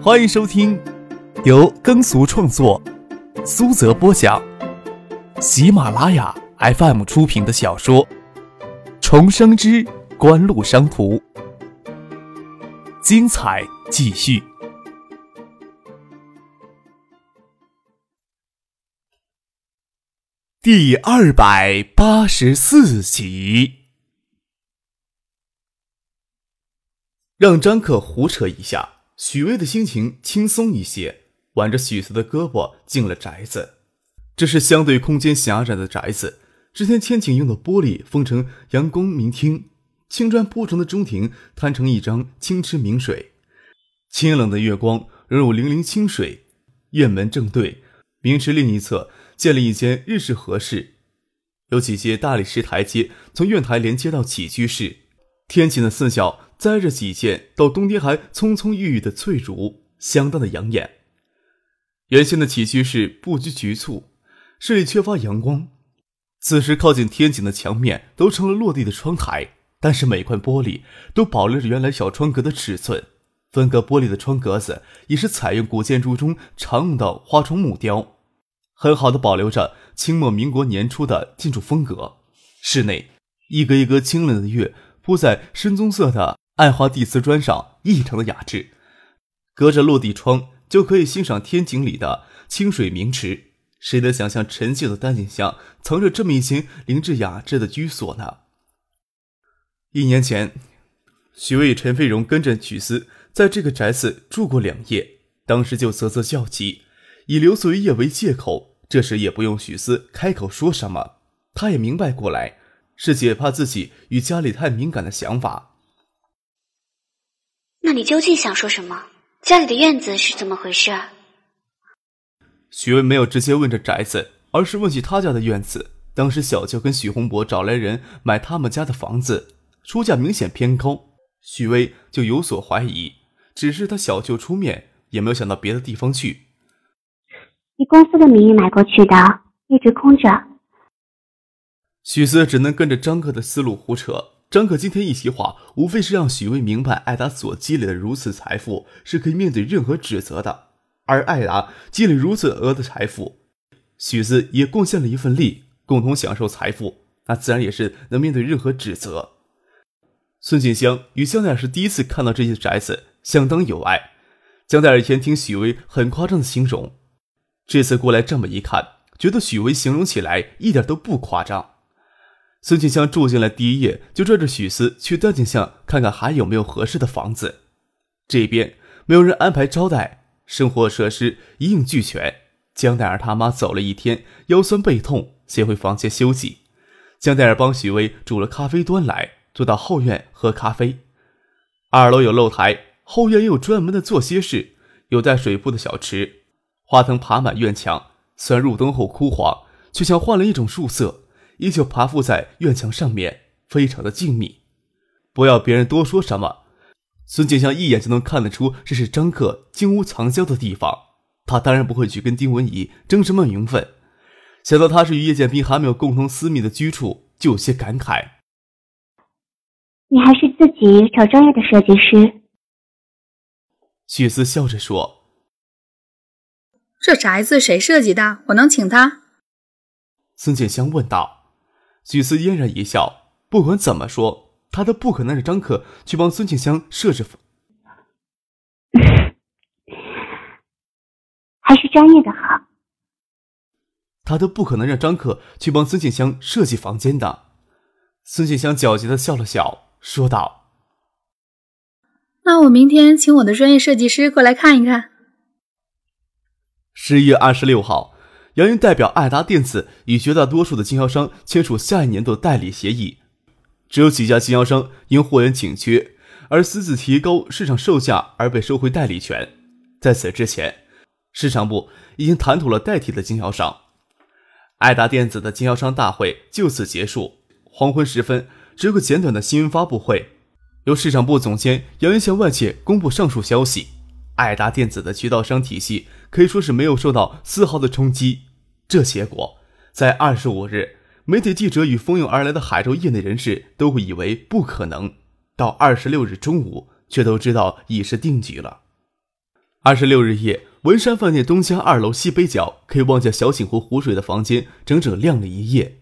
欢迎收听由耕俗创作、苏泽播讲、喜马拉雅 FM 出品的小说《重生之官路商途》，精彩继续，第二百八十四集。让张克胡扯一下，许巍的心情轻松一些，挽着许慈的胳膊进了宅子。这是相对空间狭窄的宅子，之前天井用的玻璃封成阳光明厅，青砖铺成的中庭摊成一张清池明水，清冷的月光融入粼粼清水。院门正对，明池另一侧建了一间日式和室，有几阶大理石台阶从院台连接到起居室，天井的四角。栽着几件到冬天还葱葱郁郁的翠竹，相当的养眼。原先的起居室布局局促，室里缺乏阳光。此时靠近天井的墙面都成了落地的窗台，但是每块玻璃都保留着原来小窗格的尺寸。分隔玻璃的窗格子也是采用古建筑中常用的花窗木雕，很好的保留着清末民国年初的建筑风格。室内一格一格清冷的月铺在深棕色的。爱花地瓷砖上异常的雅致，隔着落地窗就可以欣赏天井里的清水明池。谁能想象陈旧的丹景下藏着这么一间灵智雅致的居所呢？一年前，许巍与陈飞荣跟着许思在这个宅子住过两夜，当时就啧啧叫急，以留宿一夜为借口。这时也不用许思开口说什么，他也明白过来，是解怕自己与家里太敏感的想法。那你究竟想说什么？家里的院子是怎么回事？许巍没有直接问这宅子，而是问起他家的院子。当时小舅跟许洪博找来人买他们家的房子，出价明显偏高，许巍就有所怀疑。只是他小舅出面，也没有想到别的地方去。以公司的名义买过去的，一直空着。许思只能跟着张克的思路胡扯。张可今天一席话，无非是让许巍明白，艾达所积累的如此财富是可以面对任何指责的，而艾达积累如此额的财富，许子也贡献了一份力，共同享受财富，那自然也是能面对任何指责。孙锦香与江代尔是第一次看到这些宅子，相当有爱。江代尔以前听许巍很夸张的形容，这次过来这么一看，觉得许巍形容起来一点都不夸张。孙静香住进来第一夜，就拽着许思去丹景巷看看还有没有合适的房子。这边没有人安排招待，生活设施一应俱全。江黛儿他妈走了一天，腰酸背痛，先回房间休息。江黛儿帮许巍煮了咖啡端来，坐到后院喝咖啡。二楼有露台，后院也有专门的坐歇室，有带水铺的小池，花藤爬满院墙，虽然入冬后枯黄，却像换了一种树色。依旧爬附在院墙上面，非常的静谧。不要别人多说什么，孙景香一眼就能看得出这是张克金屋藏娇的地方。他当然不会去跟丁文怡争什么名分。想到他是与叶剑斌还没有共同私密的居处，就有些感慨。你还是自己找专业的设计师。许思笑着说：“这宅子谁设计的？我能请他？”孙建香问道。许思嫣然一笑，不管怎么说，他都不可能让张克去帮孙庆香设置。还是专业的好。他都不可能让张克去帮孙庆香设计房间的。孙庆香狡黠的笑了笑，说道：“那我明天请我的专业设计师过来看一看。”十一月二十六号。杨云代表爱达电子与绝大多数的经销商签署下一年度代理协议，只有几家经销商因货源紧缺而私自提高市场售价而被收回代理权。在此之前，市场部已经谈妥了代替的经销商。爱达电子的经销商大会就此结束。黄昏时分，只有个简短的新闻发布会，由市场部总监杨云向外界公布上述消息。爱达电子的渠道商体系可以说是没有受到丝毫的冲击。这结果，在二十五日，媒体记者与蜂拥而来的海州业内人士都会以为不可能；到二十六日中午，却都知道已是定局了。二十六日夜，文山饭店东厢二楼西北角可以望见小景湖湖水的房间，整整亮了一夜。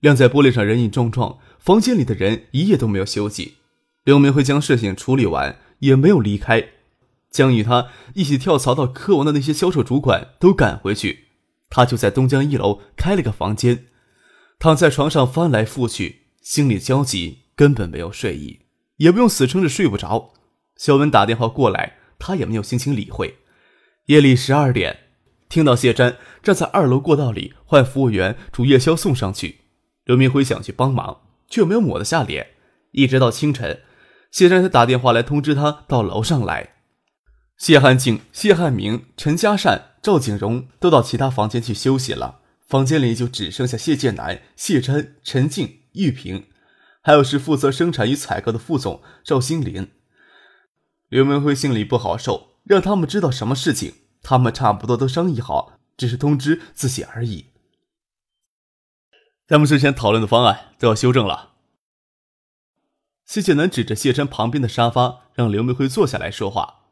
亮在玻璃上，人影幢幢，房间里的人一夜都没有休息。刘明辉将事情处理完，也没有离开，将与他一起跳槽到科王的那些销售主管都赶回去。他就在东江一楼开了个房间，躺在床上翻来覆去，心里焦急，根本没有睡意，也不用死撑着睡不着。肖文打电话过来。他也没有心情理会。夜里十二点，听到谢詹站在二楼过道里换服务员煮夜宵送上去。刘明辉想去帮忙，却没有抹得下脸。一直到清晨，谢詹才打电话来通知他到楼上来。谢汉静、谢汉明、陈嘉善、赵景荣都到其他房间去休息了，房间里就只剩下谢建南、谢真、陈静、玉萍，还有是负责生产与采购的副总赵新林。刘明辉心里不好受，让他们知道什么事情，他们差不多都商议好，只是通知自己而已。咱们之前讨论的方案都要修正了。谢建南指着谢琛旁边的沙发，让刘明辉坐下来说话。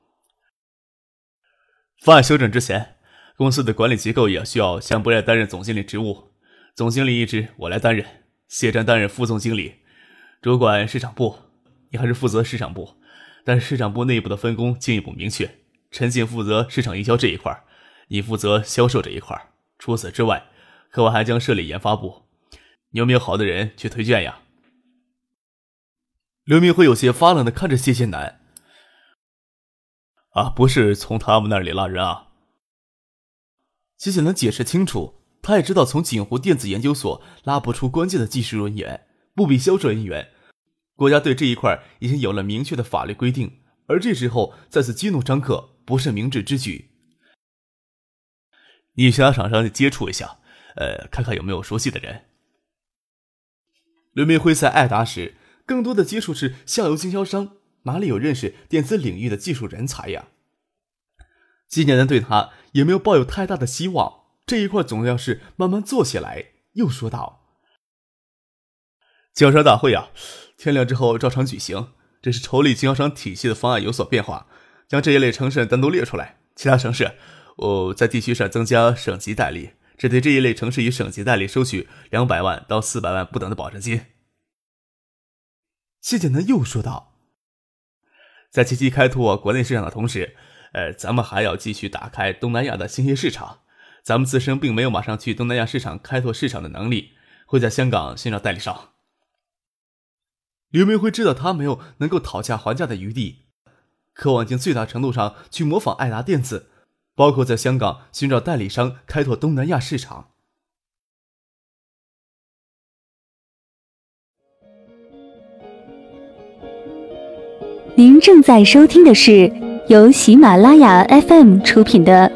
方案修正之前，公司的管理机构也需要向不赖担任总经理职务，总经理一职我来担任，谢琛担任副总经理，主管市场部，你还是负责市场部。但是市场部内部的分工进一步明确，陈静负责市场营销这一块，你负责销售这一块。除此之外，科王还将设立研发部，你有没有好的人去推荐呀？刘明辉有些发冷的看着谢谢南。啊，不是从他们那里拉人啊。谢谢能解释清楚，他也知道从锦湖电子研究所拉不出关键的技术人员，不比销售人员。国家对这一块已经有了明确的法律规定，而这时候再次激怒张克，不是明智之举。你其他厂商接触一下，呃，看看有没有熟悉的人。刘明辉在爱达时，更多的接触是下游经销商，哪里有认识电子领域的技术人才呀？季建南对他也没有抱有太大的希望，这一块总要是慢慢做起来。又说道。经销商大会啊，天亮之后照常举行。这是筹立经销商体系的方案有所变化，将这一类城市单独列出来。其他城市，我在地区上增加省级代理，只对这一类城市与省级代理收取两百万到四百万不等的保证金。谢简南又说道：“在积极开拓国内市场的同时，呃，咱们还要继续打开东南亚的新兴市场。咱们自身并没有马上去东南亚市场开拓市场的能力，会在香港寻找代理商。”刘明辉知道他没有能够讨价还价的余地，渴望尽最大程度上去模仿爱达电子，包括在香港寻找代理商开拓东南亚市场。您正在收听的是由喜马拉雅 FM 出品的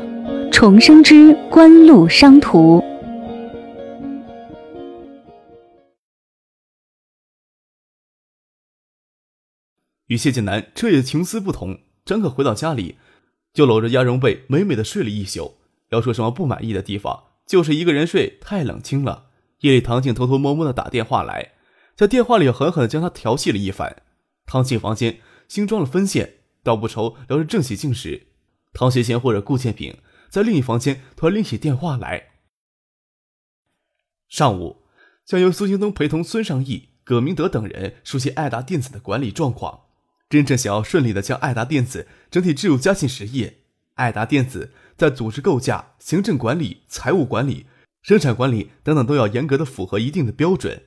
《重生之官路商途》。与谢晋南彻夜情思不同，张可回到家里，就搂着鸭绒被美美的睡了一宿。要说什么不满意的地方，就是一个人睡太冷清了。夜里，唐静偷偷摸摸的打电话来，在电话里狠狠的将他调戏了一番。唐静房间新装了分线，倒不愁聊着郑喜静时，唐学贤或者顾建平在另一房间突然拎起电话来。上午，将由苏兴东陪同孙尚义、葛明德等人熟悉爱达电子的管理状况。真正想要顺利的将爱达电子整体置入嘉信实业，爱达电子在组织构架、行政管理、财务管理、生产管理等等都要严格的符合一定的标准。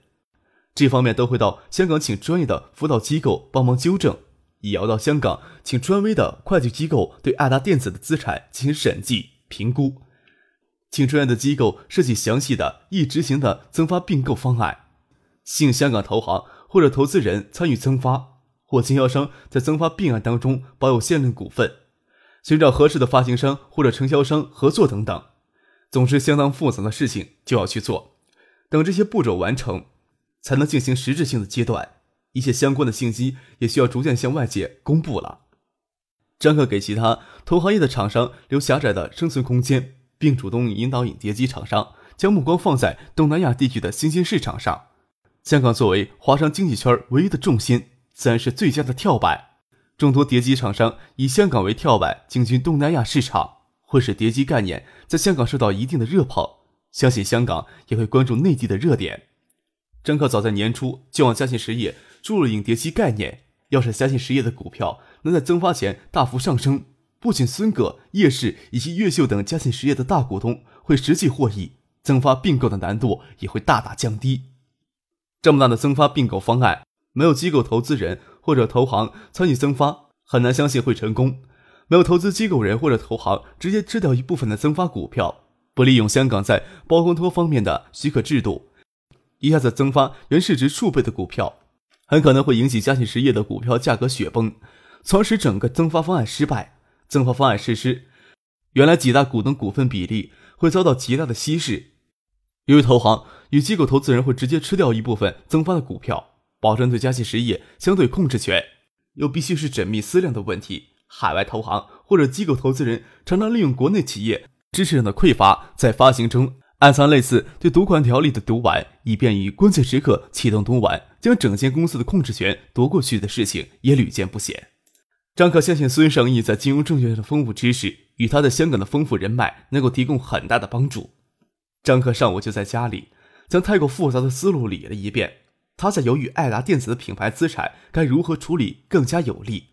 这方面都会到香港请专业的辅导机构帮忙纠正，已要到香港请专威的会计机构对爱达电子的资产进行审计评估，请专业的机构设计详细的易执行的增发并购方案，吸引香港投行或者投资人参与增发。或经销商在增发并案当中保有限量股份，寻找合适的发行商或者承销商合作等等，总之相当复杂的事情就要去做。等这些步骤完成，才能进行实质性的阶段。一些相关的信息也需要逐渐向外界公布了。张克给其他同行业的厂商留狭窄的生存空间，并主动引导影碟机厂商将目光放在东南亚地区的新兴市场上。香港作为华商经济圈唯一的重心。自然是最佳的跳板。众多碟机厂商以香港为跳板进军东南亚市场，会使碟机概念在香港受到一定的热捧。相信香港也会关注内地的热点。张克早在年初就往嘉信实业注入影碟机概念，要是嘉信实业的股票能在增发前大幅上升，不仅孙哥、叶氏以及越秀等嘉信实业的大股东会实际获益，增发并购的难度也会大大降低。这么大的增发并购方案，没有机构投资人或者投行参与增发，很难相信会成功。没有投资机构人或者投行直接吃掉一部分的增发股票，不利用香港在包公托方面的许可制度。一下子增发原市值数倍的股票，很可能会引起嘉信实业的股票价格雪崩，从而使整个增发方案失败。增发方案实施，原来几大股东股份比例会遭到极大的稀释，由于投行与机构投资人会直接吃掉一部分增发的股票，保证对嘉信实业相对控制权，又必须是缜密思量的问题。海外投行或者机构投资人常常利用国内企业知识上的匮乏，在发行中。暗藏类似对赌款条例的赌丸，以便于关键时刻启动赌丸，将整间公司的控制权夺过去的事情也屡见不鲜。张可相信孙尚义在金融证券的丰富知识与他在香港的丰富人脉能够提供很大的帮助。张可上午就在家里将太过复杂的思路理了一遍，他在犹豫爱达电子的品牌资产该如何处理更加有利。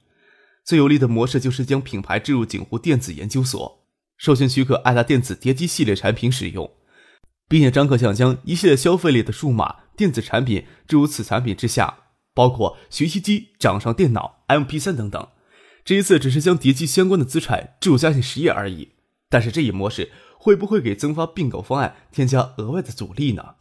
最有利的模式就是将品牌置入景湖电子研究所，授权许可爱达电子叠机系列产品使用。并且张克想将一系列消费类的数码电子产品置入此产品之下，包括学习机、掌上电脑、MP3 等等。这一次只是将叠机相关的资产置入嘉信实业而已。但是这一模式会不会给增发并购方案添加额外的阻力呢？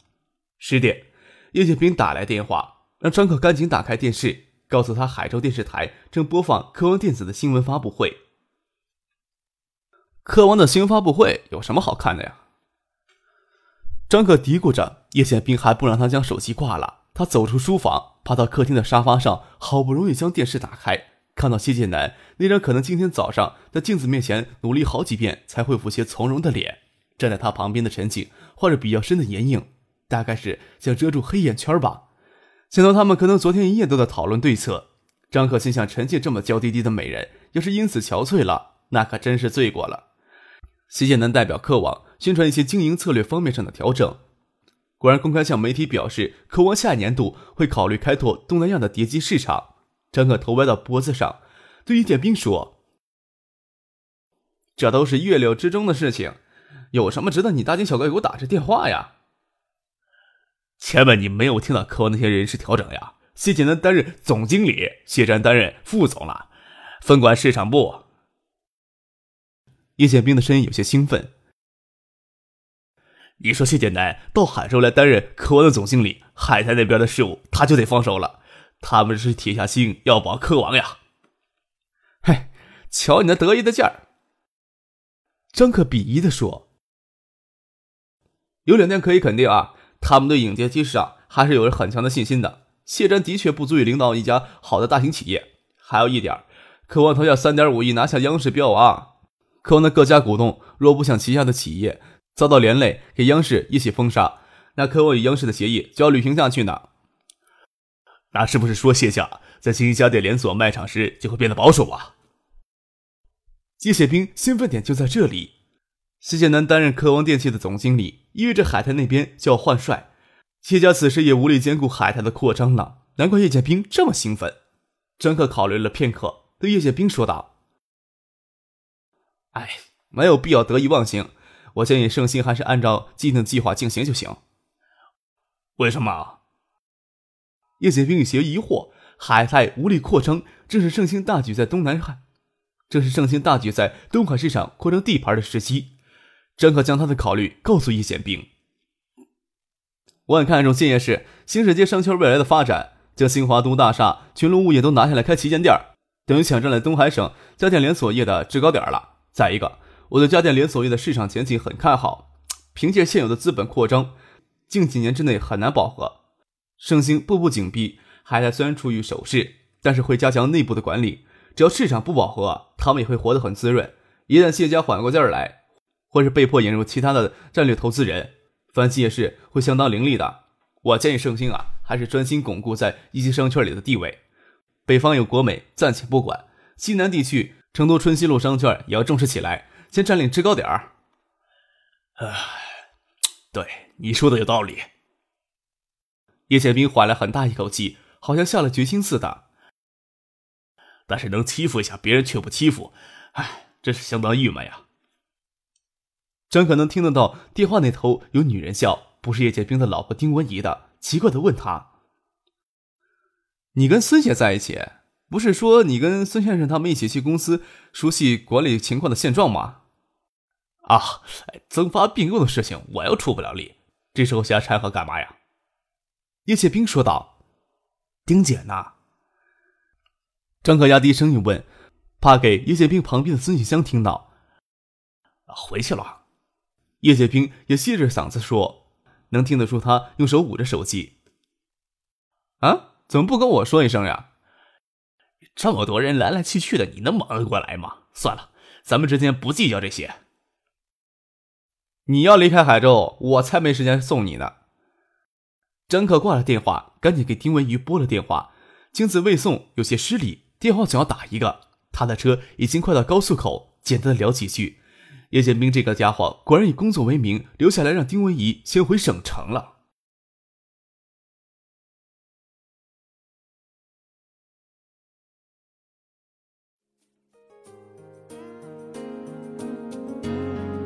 十点，叶建兵打来电话，让张克赶紧打开电视，告诉他海州电视台正播放科王电子的新闻发布会。科王的新闻发布会有什么好看的呀？张可嘀咕着，叶宪兵还不让他将手机挂了。他走出书房，爬到客厅的沙发上，好不容易将电视打开，看到谢建南那张可能今天早上在镜子面前努力好几遍才恢复些从容的脸。站在他旁边的陈静画着比较深的眼影，大概是想遮住黑眼圈吧。想到他们可能昨天一夜都在讨论对策，张可心想：陈静这么娇滴滴的美人，要是因此憔悴了，那可真是罪过了。谢建南代表客网。宣传一些经营策略方面上的调整，果然公开向媒体表示，渴望下一年度会考虑开拓东南亚的叠机市场。张可头歪到脖子上，对于点兵说：“这都是预料之中的事情，有什么值得你大惊小怪给我打这电话呀？”前面你没有听到渴望那些人事调整呀？谢锦南担任总经理，谢战担任副总了，分管市场部。叶建兵的声音有些兴奋。你说谢建南到海州来担任科王的总经理，海泰那边的事务他就得放手了。他们是铁下心要保科王呀。嘿，瞧你那得意的劲儿！张克鄙夷的说：“有两点可以肯定啊，他们对影碟机市场还是有着很强的信心的。谢瞻的确不足以领导一家好的大型企业。还有一点，科王投下三点五亿拿下央视标王，科王的各家股东若不想旗下的企业。”遭到连累，给央视一起封杀，那科沃与央视的协议就要履行下去呢。那是不是说谢家在经营家电连锁卖场时就会变得保守啊？季写兵兴奋点就在这里。谢建南担任科王电器的总经理，意味着海泰那边就要换帅，谢家此时也无力兼顾海泰的扩张了。难怪叶剑兵这么兴奋。张克考虑了片刻，对叶剑兵说道：“哎，没有必要得意忘形。”我建议盛兴还是按照既定计划进行就行。为什么？叶剑兵有些疑惑。海泰无力扩张，正是盛兴大举在东南海，正是盛兴大举在东海市场扩张地盘的时机。张可将他的考虑告诉叶剑兵。我很看重建业市新世界商圈未来的发展，将新华都大厦、群龙物业都拿下来开旗舰店，等于抢占了东海省家电连锁业的制高点了。再一个。我对家电连锁业的市场前景很看好，凭借现有的资本扩张，近几年之内很难饱和。盛兴步步紧逼，海泰虽然处于守势，但是会加强内部的管理。只要市场不饱和，他们也会活得很滋润。一旦谢家缓过劲儿来，或是被迫引入其他的战略投资人，反击也是会相当凌厉的。我建议盛兴啊，还是专心巩固在一级商圈里的地位。北方有国美暂且不管，西南地区，成都春熙路商圈也要重视起来，先占领制高点儿。唉，对你说的有道理。叶剑兵缓了很大一口气，好像下了决心似的。但是能欺负一下别人却不欺负，唉，真是相当郁闷呀。张可能听得到电话那头有女人笑，不是叶剑兵的老婆丁文怡的，奇怪的问他：“你跟孙姐在一起，不是说你跟孙先生他们一起去公司熟悉管理情况的现状吗？”啊，增发并购的事情我又出不了力，这时候瞎掺和干嘛呀？叶剑兵说道：“丁姐呢？”张可压低声音问，怕给叶剑兵旁边的孙锦香听到。回去了。叶剑兵也吸着嗓子说，能听得出他用手捂着手机。啊，怎么不跟我说一声呀？这么多人来来去去的，你能忙得过来吗？算了，咱们之间不计较这些。你要离开海州，我才没时间送你呢。张可挂了电话，赶紧给丁文瑜拨了电话。精子未送，有些失礼，电话总要打一个。他的车已经快到高速口，简单的聊几句。叶建兵这个家伙果然以工作为名，留下来让丁文怡先回省城了。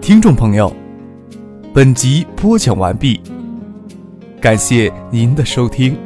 听众朋友，本集播讲完毕，感谢您的收听。